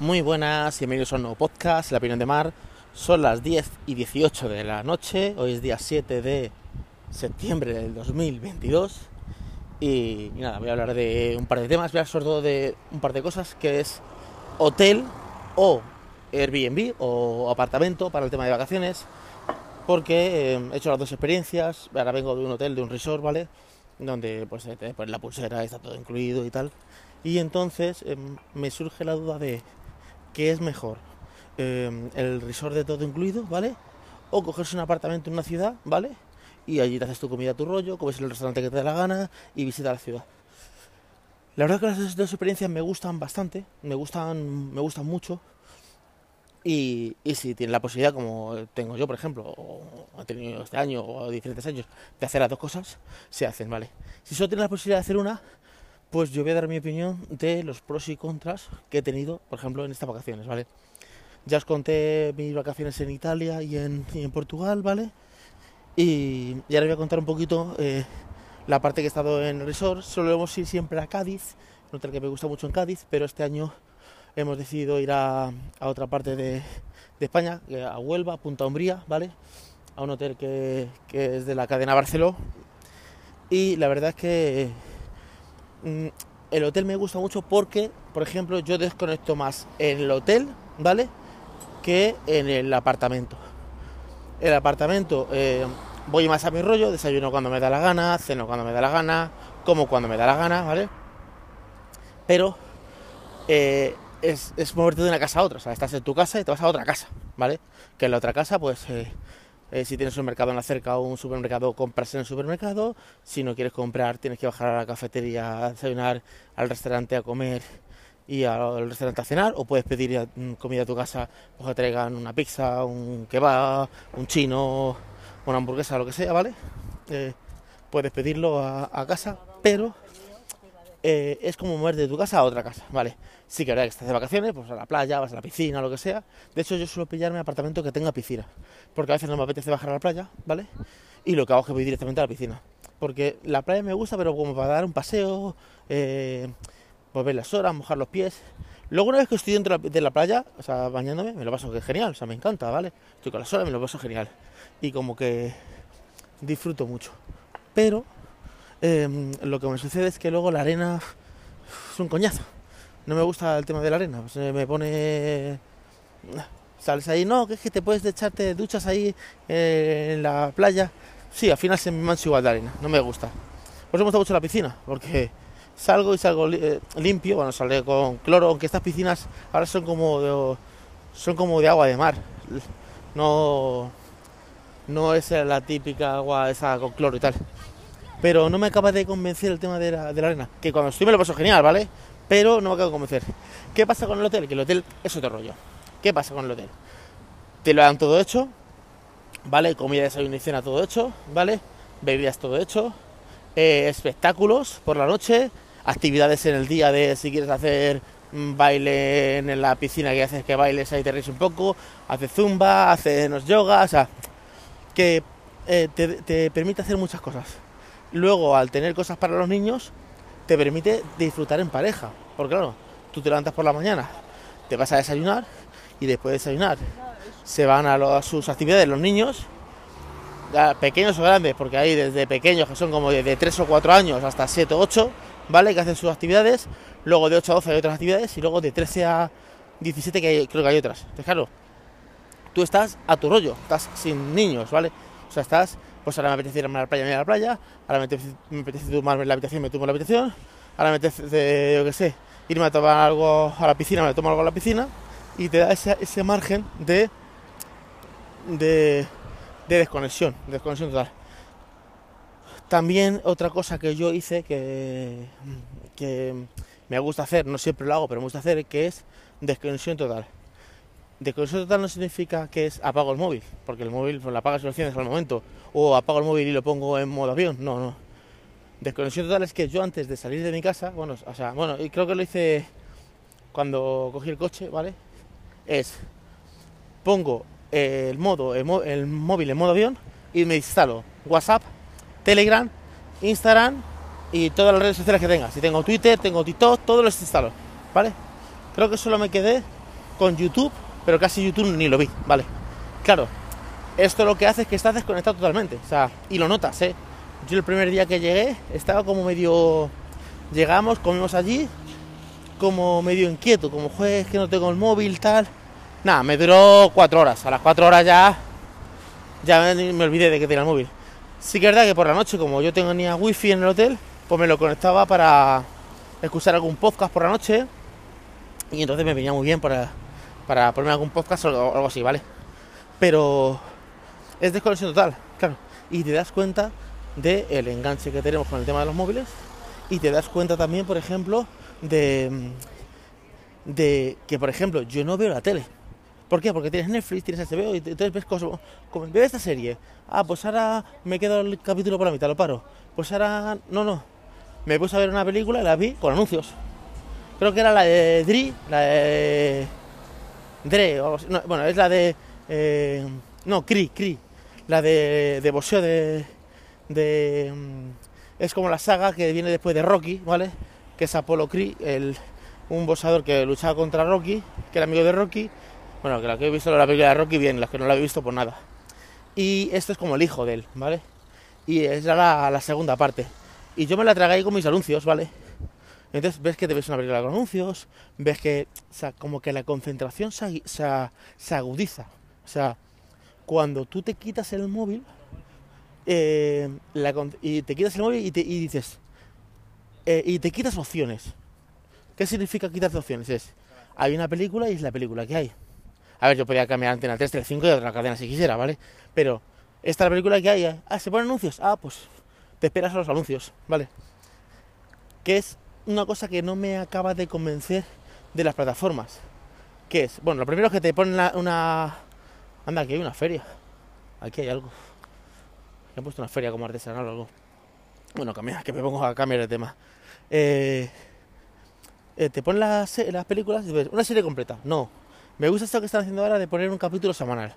Muy buenas, bienvenidos a un nuevo podcast, La Opinión de Mar. Son las 10 y 18 de la noche, hoy es día 7 de septiembre del 2022. Y, y nada, voy a hablar de un par de temas, voy a hablar sobre todo de un par de cosas, que es hotel o Airbnb o apartamento para el tema de vacaciones, porque eh, he hecho las dos experiencias, ahora vengo de un hotel, de un resort, ¿vale? Donde pues te pones la pulsera, está todo incluido y tal. Y entonces eh, me surge la duda de qué es mejor, eh, el resort de todo incluido, ¿vale? O cogerse un apartamento en una ciudad, ¿vale? Y allí te haces tu comida a tu rollo, comes en el restaurante que te dé la gana y visitas la ciudad. La verdad que las dos experiencias me gustan bastante, me gustan, me gustan mucho. Y, y si tienes la posibilidad, como tengo yo, por ejemplo, o he tenido este año o diferentes años, de hacer las dos cosas, se hacen, ¿vale? Si solo tienes la posibilidad de hacer una, pues yo voy a dar mi opinión de los pros y contras que he tenido, por ejemplo, en estas vacaciones, ¿vale? Ya os conté mis vacaciones en Italia y en, Portugal, ¿vale? Y, y, ahora voy a contar un poquito eh, la parte que he estado en el resort. Solemos ir siempre a Cádiz, un hotel que me gusta mucho en Cádiz, pero este año hemos decidido ir a, otra parte de, España, a Huelva, Punta Umbría, ¿vale? A un hotel que, que es de la cadena Barceló. Y la verdad es que el hotel me gusta mucho porque, por ejemplo, yo desconecto más en el hotel, ¿vale? Que en el apartamento. El apartamento eh, voy más a mi rollo, desayuno cuando me da la gana, ceno cuando me da la gana, como cuando me da la gana, ¿vale? Pero eh, es, es, moverte de una casa a otra, o sea, estás en tu casa y te vas a otra casa, ¿vale? Que en la otra casa, pues, eh, eh, si tienes un mercado en la cerca o un supermercado, compras en el supermercado, si no quieres comprar, tienes que bajar a la cafetería a desayunar, al restaurante a comer y al restaurante a cenar, o puedes pedir comida a tu casa, pues que traigan una pizza, un kebab, un chino, una hamburguesa, lo que sea, ¿vale? Eh, puedes pedirlo a casa, pero eh, es como mover de tu casa a otra casa, ¿vale? Sí que verdad que estás de vacaciones, pues a la playa, vas a la piscina, lo que sea. De hecho, yo suelo pillarme apartamento que tenga piscina, porque a veces no me apetece bajar a la playa, ¿vale? Y lo que hago es que voy directamente a la piscina. Porque la playa me gusta, pero como para dar un paseo, eh, volver las horas, mojar los pies. Luego una vez que estoy dentro de la playa, o sea, bañándome, me lo paso genial, o sea, me encanta, ¿vale? Estoy con las horas, me lo paso genial. Y como que disfruto mucho. Pero eh, lo que me sucede es que luego la arena es un coñazo. No me gusta el tema de la arena. Pues me pone. Sales ahí, no, que es que te puedes echarte duchas ahí eh, en la playa. Sí, al final se me mancha igual de arena. No me gusta. Por eso me gusta mucho la piscina, porque salgo y salgo eh, limpio. Bueno, saldré con cloro, aunque estas piscinas ahora son como de, son como de agua de mar. No, no es la típica agua esa con cloro y tal pero no me acaba de convencer el tema de la, de la, arena. Que cuando estoy me lo paso genial, ¿vale? Pero no me acaba de convencer. ¿Qué pasa con el hotel? Que el hotel es otro rollo. ¿Qué pasa con el hotel? Te lo dan todo hecho, ¿vale? Comida, desayuno y cena todo hecho, ¿vale? Bebidas todo hecho, eh, espectáculos por la noche, actividades en el día de si quieres hacer baile en la piscina que haces que bailes ahí te ríes un poco, haces zumba, haces yoga, o sea, que eh, te permite hacer muchas cosas luego al tener cosas para los niños te permite disfrutar en pareja. Porque claro, tú te levantas por la mañana, te vas a desayunar y después de desayunar se van a, sus actividades los niños, pequeños o grandes, porque hay desde pequeños que son como de 3 o 4 años hasta 7 o 8, ¿vale? Que hacen sus actividades, luego de 8 a 12 hay otras actividades y luego de 13 a 17 que hay, creo que hay otras. Entonces claro, tú estás a tu rollo, estás sin niños, ¿vale? O sea, estás pues ahora me apetece irme a la playa, me voy a la playa, ahora me apetece, me apetece tomarme la habitación, me tomo la habitación, ahora me apetece, yo qué sé, irme a tomar algo a la piscina, me tomo algo a la piscina, y te da ese, ese margen de, de, de desconexión, de desconexión total. También otra cosa que yo hice que, que me gusta hacer, no siempre lo hago, pero me gusta hacer, que es desconexión total. Desconexión total no significa que es apago el móvil, porque el móvil pues, lo apagas y lo enciendes al momento, o apago el móvil y lo pongo en modo avión, no, no. Desconexión total es que yo antes de salir de mi casa, bueno, o sea, bueno, y creo que lo hice cuando cogí el coche, ¿vale? Es, pongo el modo, el, el móvil en modo avión y me instalo WhatsApp, Telegram, Instagram y todas las redes sociales que tenga. Si tengo Twitter, tengo TikTok, todo lo instalo, ¿vale? Creo que solo me quedé con YouTube, pero casi YouTube ni lo vi, ¿vale? Claro, esto lo que hace es que estás desconectado totalmente, o sea, y lo notas, ¿eh? Yo el primer día que llegué estaba como medio... Llegamos, comimos allí, como medio inquieto, como juez que no tengo el móvil, tal. Nada, me duró cuatro horas. A las cuatro horas ya, ya me, olvidé de que tenía el móvil. Sí que es verdad que por la noche, como yo tenía wifi en el hotel, pues me lo conectaba para escuchar algún podcast por la noche. Y entonces me venía muy bien para, para ponerme algún podcast o algo así, ¿vale? Pero es desconexión total, claro. Y te das cuenta del enganche que tenemos con el tema de los móviles. Y te das cuenta también, por ejemplo, de, de que, por ejemplo, yo no veo la tele. ¿Por qué? Porque tienes Netflix, tienes HBO y entonces ves cosas como, veo esta serie. Ah, pues ahora me quedo el capítulo por la mitad, lo paro. Pues ahora, no, no. Me puse a ver una película y la vi con anuncios. Creo que era la de Dri, la de Dre, o bueno, es la de, eh, no, Cri, Cri, la de, de boxeo de, de, mm, es como la saga que viene después de Rocky, ¿vale? que es Apollo Creed, el, un boxeador que luchaba contra Rocky, que era amigo de Rocky. Bueno, que la que he visto la película de Rocky, bien, las que no la he visto, pues nada. Y esto es como el hijo de él, ¿vale? Y es la, la segunda parte. Y yo me la tragué ahí con mis anuncios, ¿vale? Entonces ves que te ves una película con anuncios, ves que, o sea, como que la concentración se, se, agudiza. O sea, cuando tú te quitas el móvil, eh, y te quitas el móvil y, y dices, eh, y te quitas opciones. ¿Qué significa quitar opciones? Es, hay una película y es la película que hay. A ver, yo podría cambiar Antena 3, 3, 5 y otra cadena si quisiera, ¿vale? Pero esta es la película que hay. ¿eh? Ah, ¿se ponen anuncios? Ah, pues te esperas a los anuncios, ¿vale? Que es una cosa que no me acaba de convencer de las plataformas. ¿Qué es? Bueno, lo primero es que te ponen una... Anda, aquí hay una feria. Aquí hay algo. Me han puesto una feria como artesanal o algo. Bueno, cambia, que me pongo a cambiar de tema. Eh, eh, te ponen las, las películas y ves una serie completa. No. Me gusta esto que están haciendo ahora de poner un capítulo semanal.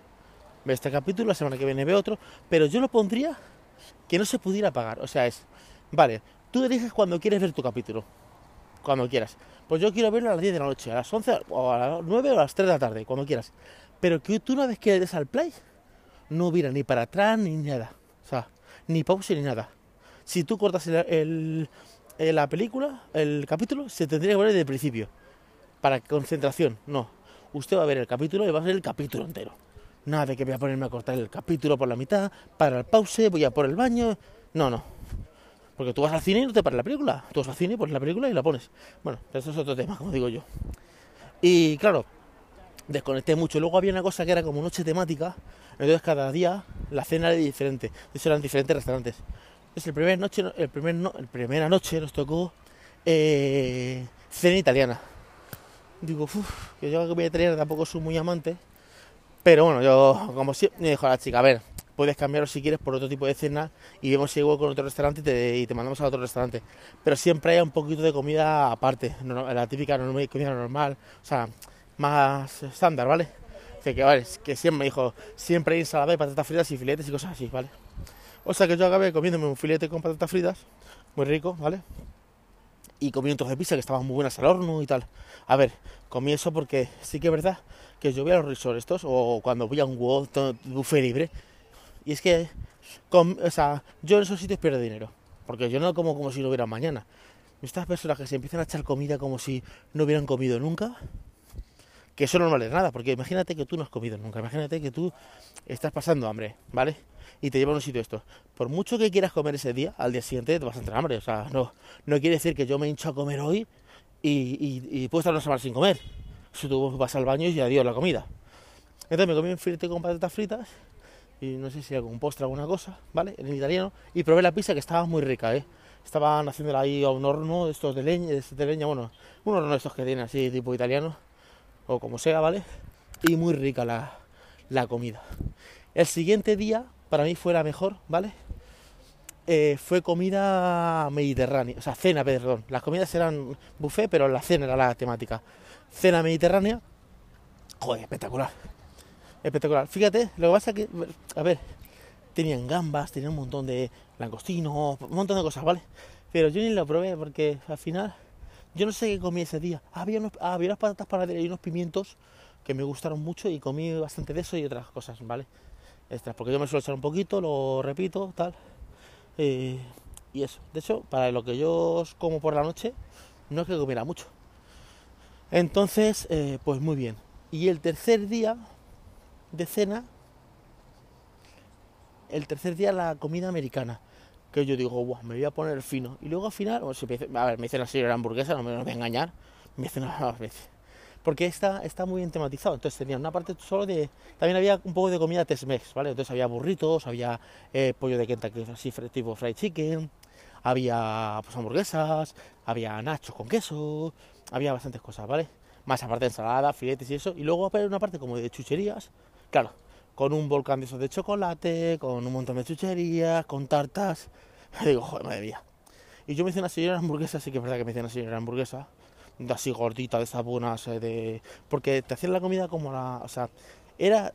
Ve este capítulo, la semana que viene ve otro. Pero yo lo pondría que no se pudiera pagar. O sea, es. Vale, tú eliges cuando quieres ver tu capítulo. Cuando quieras. Pues yo quiero verlo a las 10 de la noche, a las 11 o a las 9 o a las 3 de la tarde, cuando quieras. Pero que tú una vez que le des al play, no hubiera ni para atrás ni nada. O sea, ni pause ni nada si tú cortas el, la película, el capítulo, se tendría que ver desde el principio. Para concentración, no. Usted va a ver el capítulo y va a ver el capítulo entero. Nada de que voy a ponerme a cortar el capítulo por la mitad, para el pause, voy a por el baño. No, no. Porque tú vas al cine y no te paras la película. Tú vas al cine, pones la película y la pones. Bueno, eso es otro tema, como digo yo. Y claro, desconecté mucho. Luego había una cosa que era como noche temática. Entonces cada día la cena era diferente. De eran diferentes restaurantes. Es el primer noche, el primer no, el primera noche nos tocó eh, cena italiana. Digo, uff, que yo comida italiana tampoco soy muy amante. Pero bueno, yo como siempre me dijo a la chica, a ver, puedes cambiarlo si quieres por otro tipo de cena y vemos si igual con otro restaurante y te, mandamos a otro restaurante. Pero siempre hay un poquito de comida aparte, la típica comida normal, o sea, más estándar, ¿vale? Que, que, vale, que siempre dijo, siempre hay ensalada y patatas fritas y filetes y cosas así, ¿vale? O sea que yo acabé comiéndome un filete con patatas fritas, muy rico, ¿vale? Y comí un trozo de pizza que estaban muy buenas al horno y tal. A ver, comí eso porque sí que es verdad que yo voy a los resorts estos o cuando voy a un buffet libre. Y es que, o sea, yo en esos sitios pierdo dinero. Porque yo no como como si no hubiera mañana. Estas personas que se empiezan a echar comida como si no hubieran comido nunca, que eso no vale nada, porque imagínate que tú no has comido nunca, imagínate que tú estás pasando hambre, ¿vale? y te lleva a un sitio esto. Por mucho que quieras comer ese día, al día siguiente te vas a entrar hambre. O sea, no, no quiere decir que yo me hincho a comer hoy y, y, puedo estar una semana sin comer. Si tú vas al baño y adiós la comida. Entonces me comí un filete con patatas fritas y no sé si algún postre, alguna cosa, ¿vale? En italiano. Y probé la pizza que estaba muy rica, ¿eh? Estaban haciéndola ahí a un horno de estos de leña, de, leña, bueno, un horno de estos que tienen así tipo italiano, o como sea, ¿vale? Y muy rica la, la comida. El siguiente día para mí fue la mejor, ¿vale? Eh, fue comida mediterránea, o sea, cena, perdón. Las comidas eran buffet, pero la cena era la temática. Cena mediterránea, joder, espectacular. Espectacular. Fíjate, lo que pasa es que, a ver, tenían gambas, tenían un montón de langostinos, un montón de cosas, ¿vale? Pero yo ni lo probé porque al final Yo no sé qué comí ese día. Había, unos, había unas patatas panaderas y unos pimientos que me gustaron mucho y comí bastante de eso y otras cosas, ¿vale? Extras, porque yo me suelo echar un poquito, lo repito, tal. Eh, y eso. De hecho, para lo que yo como por la noche, no es que comiera mucho. Entonces, eh, pues muy bien. Y el tercer día de cena, el tercer día la comida americana. Que yo digo, Buah, me voy a poner fino. Y luego al final, a ver, me dicen así la hamburguesa, no me voy a engañar. Me dicen a veces. Porque está, está muy bien tematizado. Entonces tenía una parte solo de. También había un poco de comida Tex-Mex, ¿vale? Entonces había burritos, había eh, pollo de Kentucky, así tipo fried chicken, había pues, hamburguesas, había nachos con queso, había bastantes cosas, ¿vale? Más aparte de ensalada, filetes y eso. Y luego una parte como de chucherías, claro, con un volcán de esos de chocolate, con un montón de chucherías, con tartas. Digo, joder, madre mía. Y yo me hice una señora hamburguesa, sí que es verdad que me hice una señora hamburguesa, así gordita, de esas buenas, eh, de... Porque te hacían la comida como la... O sea, era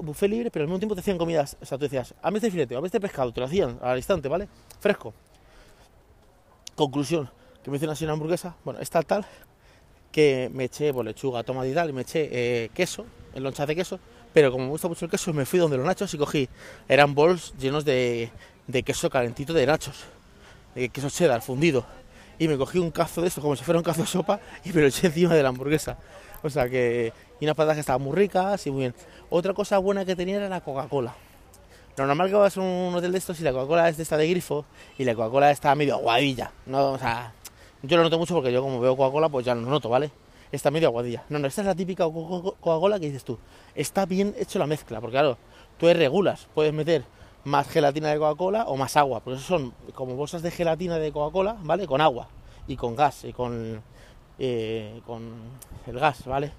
buffet libre, pero al mismo tiempo te hacían comidas. O sea, tú decías, a este filete, a este pescado, te lo hacían al instante, ¿vale? Fresco. Conclusión, que me hice una señora hamburguesa, bueno, está tal que me eché pues, lechuga, tomate y tal, me eché eh, queso, en loncha de queso, pero como me gusta mucho el queso, me fui donde los nachos y cogí, eran bols llenos de, de queso calentito de nachos, de queso cheddar fundido, y me cogí un cazo de esto, como si fuera un cazo de sopa, y me lo eché encima de la hamburguesa. O sea que, y unas patatas que estaban muy ricas y muy bien. Otra cosa buena que tenía era la Coca-Cola. Lo normal que vas a un hotel de estos y la Coca-Cola es de esta de grifo y la Coca-Cola está medio aguadilla. No, o sea, yo lo noto mucho porque yo como veo Coca-Cola pues ya lo noto, ¿vale? Está medio aguadilla. No, no, esta es la típica Coca-Cola que dices tú. Está bien hecho la mezcla, porque claro, tú regulas, puedes meter más gelatina de Coca-Cola o más agua, porque eso son como bolsas de gelatina de Coca-Cola, ¿vale? Con agua y con gas y con, eh, con el gas, ¿vale?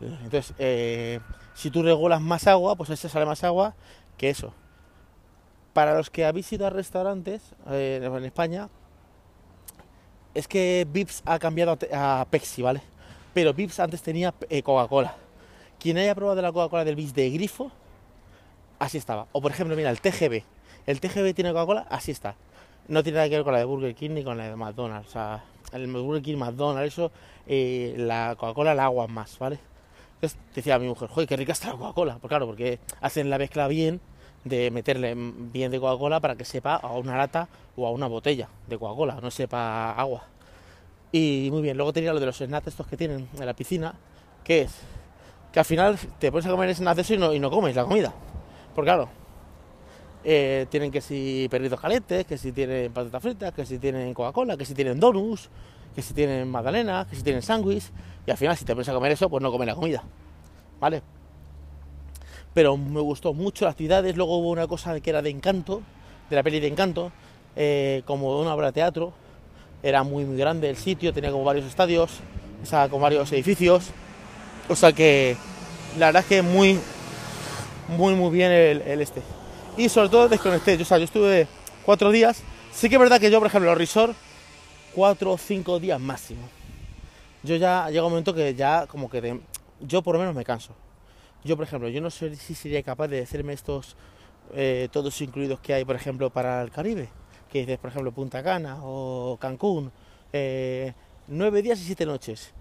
Entonces, eh, si tú regulas más agua, pues ese sale más agua que eso. Para los que habéis ido a restaurantes eh, en España, es que Vips ha cambiado a, Pepsi, ¿vale? Pero Vips antes tenía eh, Coca-Cola. Quien haya probado la Coca-Cola del Vips de grifo, así estaba. O por ejemplo, mira, el TGB. El TGB tiene Coca-Cola, así está. No tiene nada que ver con la de Burger King ni con la de McDonald's. O sea, el Burger King, McDonald's, eso, eh, la Coca-Cola la agua más, ¿vale? Entonces decía a mi mujer, joder, qué rica está la Coca-Cola. Pues claro, porque hacen la mezcla bien de meterle bien de Coca-Cola para que sepa a una lata o a una botella de Coca-Cola, no sepa agua. Y muy bien, luego tenía lo de los snacks estos que tienen en la piscina, que es que al final te pones a comer snacks eso y no, y no comes la comida. Porque claro, eh, tienen que si perritos calientes, que si tienen patatas fritas, que si tienen Coca-Cola, que si tienen donuts, que si tienen magdalenas, que si tienen sándwich, y al final si te pones a comer eso, pues no comes la comida. ¿Vale? pero me gustó mucho las actividades. Luego hubo una cosa que era de encanto, de la peli de encanto, eh, como una obra de teatro. Era muy, muy grande el sitio, tenía como varios estadios, estaba con varios edificios. O sea que la verdad es que muy, muy, muy bien el, este. Y sobre todo desconecté. Yo, o sea, yo estuve cuatro días. Sí que es verdad que yo, por ejemplo, los resort, cuatro o cinco días máximo. Yo ya llega un momento que ya como que yo por lo menos me canso. Yo, por ejemplo, yo no sé si sería capaz de hacerme estos eh, todos incluidos que hay, por ejemplo, para el Caribe, que dices, por ejemplo, Punta Cana o Cancún, eh, nueve días y siete noches.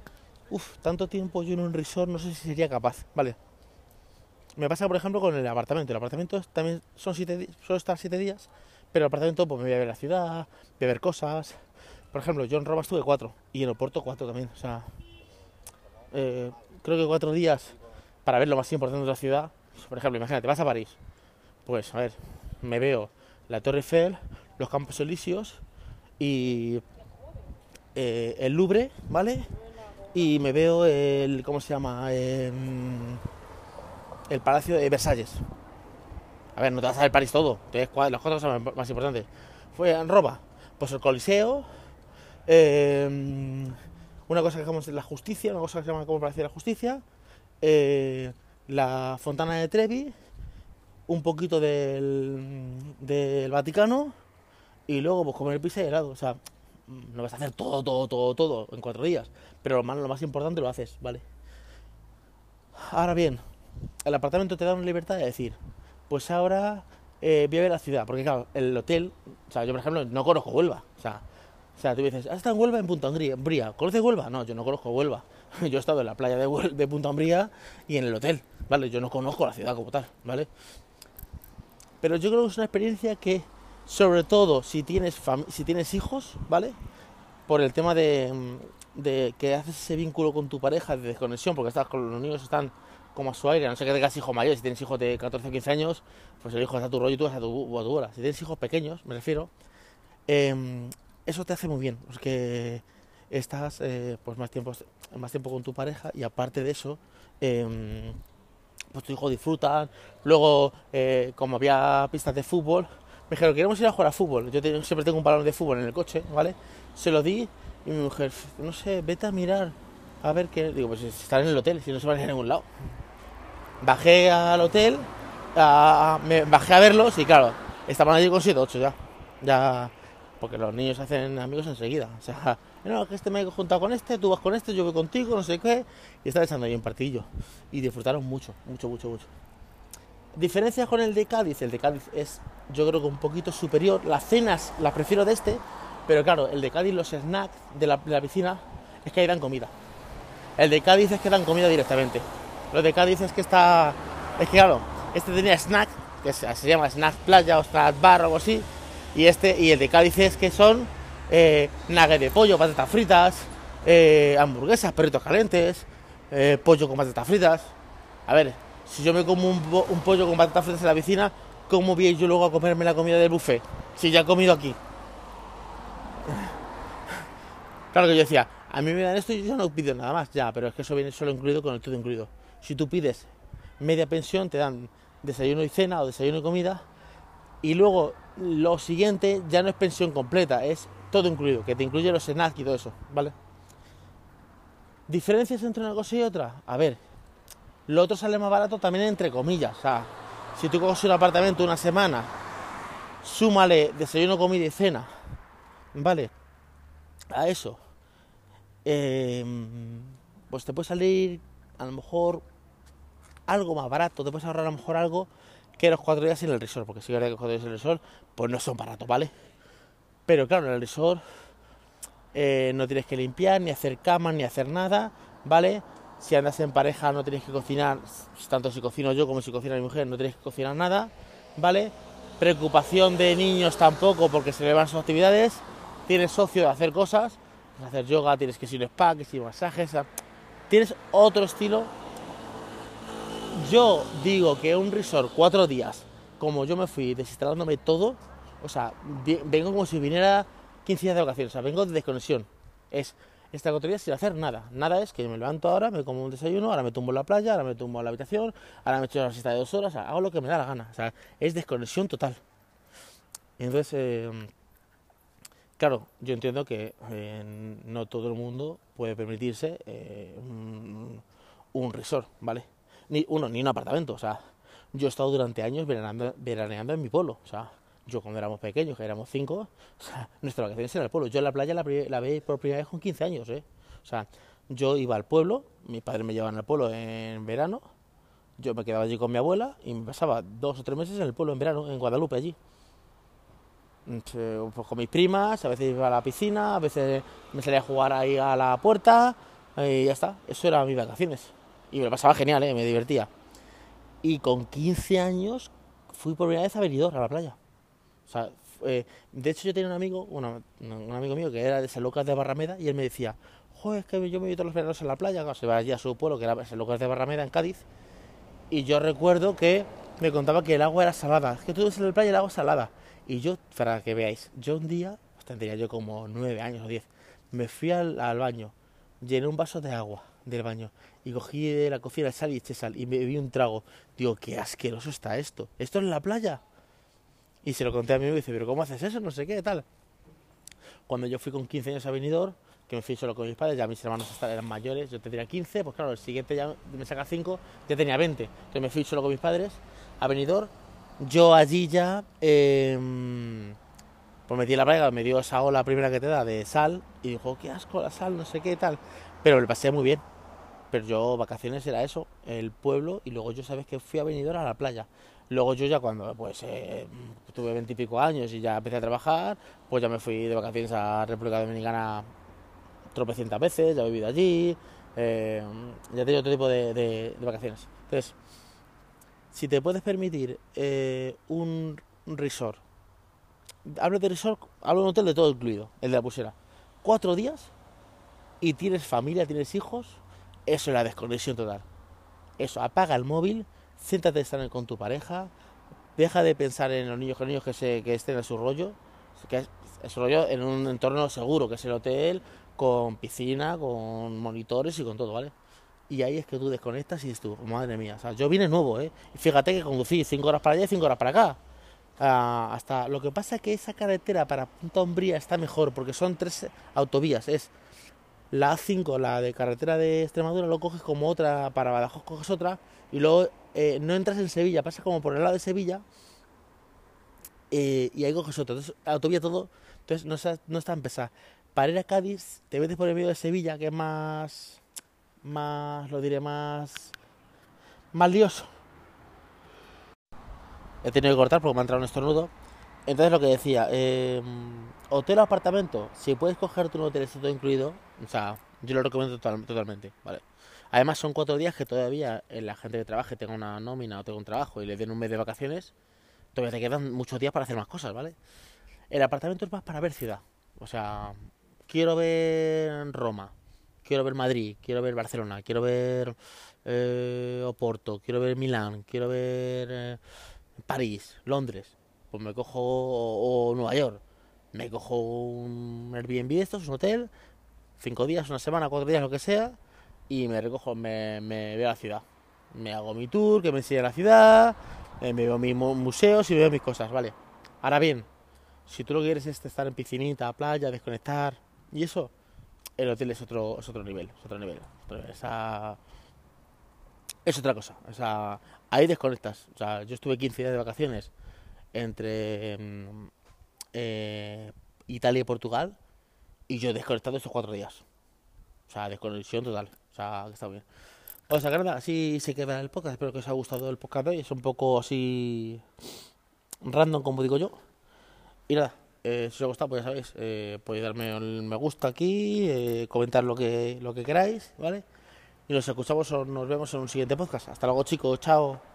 Uf, tanto tiempo yo en un resort no sé si sería capaz, ¿vale? Me pasa, por ejemplo, con el apartamento. El apartamento también son siete solo estar siete días, pero el apartamento pues me voy a ver la ciudad, voy a ver cosas. Por ejemplo, yo en Roma estuve cuatro y en Oporto cuatro también. O sea, eh, creo que cuatro días para ver lo más importante de la ciudad. Por ejemplo, imagínate, vas a París. Pues, a ver, me veo la Torre Eiffel, los Campos Elíseos y eh, el Louvre, ¿vale? Y me veo el, ¿cómo se llama? Em, el Palacio de Versalles. A ver, no te vas a ver París todo, te las cuatro cosas más importantes. Fue en Roma, pues el Coliseo, em, una cosa que llamamos la justicia, una cosa que se llama como Palacio de la Justicia, eh, la Fontana de Trevi, un poquito del, del Vaticano y luego pues comer pizza y helado. O sea, no vas a hacer todo, todo, todo, todo en cuatro días, pero lo más, lo más importante lo haces, ¿vale? Ahora bien, el apartamento te da una libertad de decir, pues ahora eh, voy a ver la ciudad, porque claro, el hotel, o sea, yo por ejemplo no conozco Huelva, o sea, O sea, tú dices, ¿has estado en Huelva en Punta Umbría? ¿Conoces Huelva? No, yo no conozco Huelva. Yo he estado en la playa de, de Punta Umbría y en el hotel, ¿vale? Yo no conozco la ciudad como tal, ¿vale? Pero yo creo que es una experiencia que, sobre todo si tienes, si tienes hijos, ¿vale? Por el tema de, de que haces ese vínculo con tu pareja de desconexión, porque estás con los niños están como a su aire, no sé que tengas hijos mayores, si tienes hijos de 14 o 15 años, pues el hijo está a tu rollo y tú estás a tu, tu hora. Si tienes hijos pequeños, me refiero, eh, eso te hace muy bien, porque estás eh, pues más tiempo, más tiempo con tu pareja y aparte de eso, eh, pues tu hijo disfruta. Luego, eh, como había pistas de fútbol, me dijeron, queremos ir a jugar a fútbol. Yo siempre tengo un balón de fútbol en el coche, ¿vale? Se lo di y mi mujer, no sé, vete a mirar, a ver qué... Digo, pues están en el hotel, si no se van a ir a ningún lado. Bajé al hotel, me bajé a verlos y claro, estaban allí con 7 8 ya. Ya porque los niños hacen amigos enseguida. O sea, no, que este me he juntado con este, tú vas con este, yo voy contigo, no sé qué, y están echando ahí un partidillo. Y disfrutaron mucho, mucho, mucho, mucho. Diferencias con el de Cádiz, el de Cádiz es yo creo que un poquito superior. Las cenas las prefiero de este, pero claro, el de Cádiz, los snacks de la, piscina, es que ahí dan comida. El de Cádiz es que dan comida directamente. Lo de Cádiz es que está. Es que claro, este tenía snack, que se, llama snack playa o snack bar o algo así, y este y el de Cádiz es que son eh, de pollo, patatas fritas, eh, hamburguesas, perritos calientes, eh, pollo con patatas fritas. A ver, si yo me como un, pollo con patatas fritas en la piscina, ¿cómo voy yo luego a comerme la comida del buffet? Si ya he comido aquí. Claro que yo decía, a mí me dan esto y yo no pido nada más, ya, pero es que eso viene solo incluido con el todo incluido. Si tú pides media pensión, te dan desayuno y cena o desayuno y comida, y luego lo siguiente ya no es pensión completa, es todo incluido, que te incluye los snacks y todo eso, ¿vale? ¿Diferencias entre una cosa y otra? A ver, lo otro sale más barato también entre comillas, o sea, si tú coges un apartamento una semana, súmale desayuno, comida y cena, ¿vale? A eso, em, pues te puede salir a lo mejor algo más barato, te puedes ahorrar a lo mejor algo que los cuatro días en el resort, porque si que cuatro días en el resort, pues no son baratos, ¿vale? Pero claro, en el resort eh, no tienes que limpiar, ni hacer cama, ni hacer nada, ¿vale? Si andas en pareja no tienes que cocinar, tanto si cocino yo como si cocina mi mujer, no tienes que cocinar nada, ¿vale? Preocupación de niños tampoco, porque se le van sus actividades. Tienes socio de hacer cosas, hacer yoga, tienes que ir a spa, que ir masajes, tienes otro estilo yo digo que un resort cuatro días, como yo me fui desinstalándome todo, o sea, vengo como si viniera 15 días de vacaciones, o sea, vengo de desconexión. Es esta cuatro días sin hacer nada. Nada es que me levanto ahora, me como un desayuno, ahora me tumbo en la playa, ahora me tumbo en la habitación, ahora me echo la siesta de dos horas, hago lo que me da la gana. O sea, es desconexión total. Entonces, eh, claro, yo entiendo que eh, no todo el mundo puede permitirse eh, un resort, ¿vale? ni uno, ni un apartamento. O sea, yo he estado durante años veraneando, en mi pueblo. O sea, yo cuando éramos pequeños, que éramos cinco, o sea, nuestra vacaciones era el pueblo. Yo la playa la, la por primera vez con 15 años, ¿eh? O sea, yo iba al pueblo, mis padres me llevaban al pueblo en verano, yo me quedaba allí con mi abuela y me pasaba dos o tres meses en el pueblo en verano, en Guadalupe allí. Pues con mis primas, a veces iba a la piscina, a veces me salía a jugar ahí a la puerta y ya está. Eso era mis vacaciones. Y me pasaba genial, ¿eh? me divertía. Y con 15 años fui por primera vez a Benidorm, a la playa. Eh, de hecho yo tenía un amigo, un amigo mío que era de San Lucas de Barrameda y él me decía, joder, es que yo me voy todos los veranos a la playa, se va allí a su pueblo, que era San Lucas de Barrameda, en Cádiz. Y yo recuerdo que me contaba que el agua era salada. Es que tú ves en la playa el agua salada. Y yo, para que veáis, yo un día, tendría yo como nueve años o diez, me fui al, baño, llené un vaso de agua del baño y cogí de la cocina sal y eché sal y me bebí un trago. Digo, qué asqueroso está esto. ¿Esto es la playa? Y se lo conté a mi amigo y dice, pero ¿cómo haces eso? No sé qué, tal. Cuando yo fui con 15 años a Benidorm, que me fui solo con mis padres, ya mis hermanos eran mayores, yo tendría 15, pues claro, el siguiente ya me saca 5, ya tenía 20. Entonces me fui solo con mis padres a Benidorm. Yo allí ya, eh, pues metí la playa, me dio esa ola primera que te da de sal y dijo, qué asco la sal, no sé qué, tal. Pero le pasé muy bien Pero yo, vacaciones era eso, el pueblo, y luego yo sabes que fui a Benidorm a la playa. Luego yo ya cuando pues eh, tuve veintipico años y ya empecé a trabajar, pues ya me fui de vacaciones a República Dominicana tropecientas veces, ya he vivido allí, eh, ya he tenido otro tipo de, vacaciones. Entonces, si te puedes permitir eh, un resort, hablo de resort, hablo de un hotel de todo incluido, el de la pusera, cuatro días y tienes familia, tienes hijos, eso es la desconexión total. Eso, apaga el móvil, siéntate a estar con tu pareja, deja de pensar en los niños, que los niños que, se, que estén en su rollo, que es, su rollo en un entorno seguro, que es el hotel, con piscina, con monitores y con todo, ¿vale? Y ahí es que tú desconectas y dices tú, madre mía, o sea, yo vine nuevo, ¿eh? Y fíjate que conducí 5 horas para allá y 5 horas para acá. Ah, hasta lo que pasa es que esa carretera para Punta Umbría está mejor porque son tres autovías, es la A5, la de carretera de Extremadura, lo coges como otra, para Badajoz coges otra, y luego eh, no entras en Sevilla, pasas como por el lado de Sevilla, eh, y ahí coges otra. Entonces, autovía todo, entonces no está, no está empezada. Para ir a Cádiz, te metes por el medio de Sevilla, que es más, más, lo diré, más, más lioso. He tenido que cortar porque me ha entrado un estornudo. Entonces lo que decía, eh, hotel o apartamento, si puedes cogerte un hotel, todo incluido, o sea, yo lo recomiendo totalmente, ¿vale? Además son cuatro días que todavía eh, la gente que trabaje tenga una nómina o tenga un trabajo y le den un mes de vacaciones, todavía te quedan muchos días para hacer más cosas, ¿vale? El apartamento es más para ver ciudad, o sea, quiero ver Roma, quiero ver Madrid, quiero ver Barcelona, quiero ver eh, Oporto, quiero ver Milán, quiero ver eh, París, Londres, pues me cojo o, Nueva York me cojo un Airbnb estos, un hotel, cinco días, una semana, cuatro días, lo que sea, y me recojo, me, veo la ciudad. Me hago mi tour, que me enseñe la ciudad, eh, me veo mis museos y veo mis cosas, ¿vale? Ahora bien, si tú lo quieres es estar en piscinita, playa, desconectar y eso, el hotel es otro, es otro nivel, es otro nivel. es otra cosa. O sea, ahí desconectas. O sea, yo estuve 15 días de vacaciones entre mm, eh, Italia y Portugal y yo desconectado esos cuatro días. O sea, desconexión total. O sea, que está bien. O sea, que nada, así se queda el podcast. Espero que os haya gustado el podcast de hoy. Es un poco así random, como digo yo. Y nada, eh, si os ha gustado, pues ya sabéis, eh, podéis darme un me gusta aquí, eh, comentar lo que, lo que queráis, ¿vale? Y nos escuchamos nos vemos en un siguiente podcast. Hasta luego, chicos. Chao.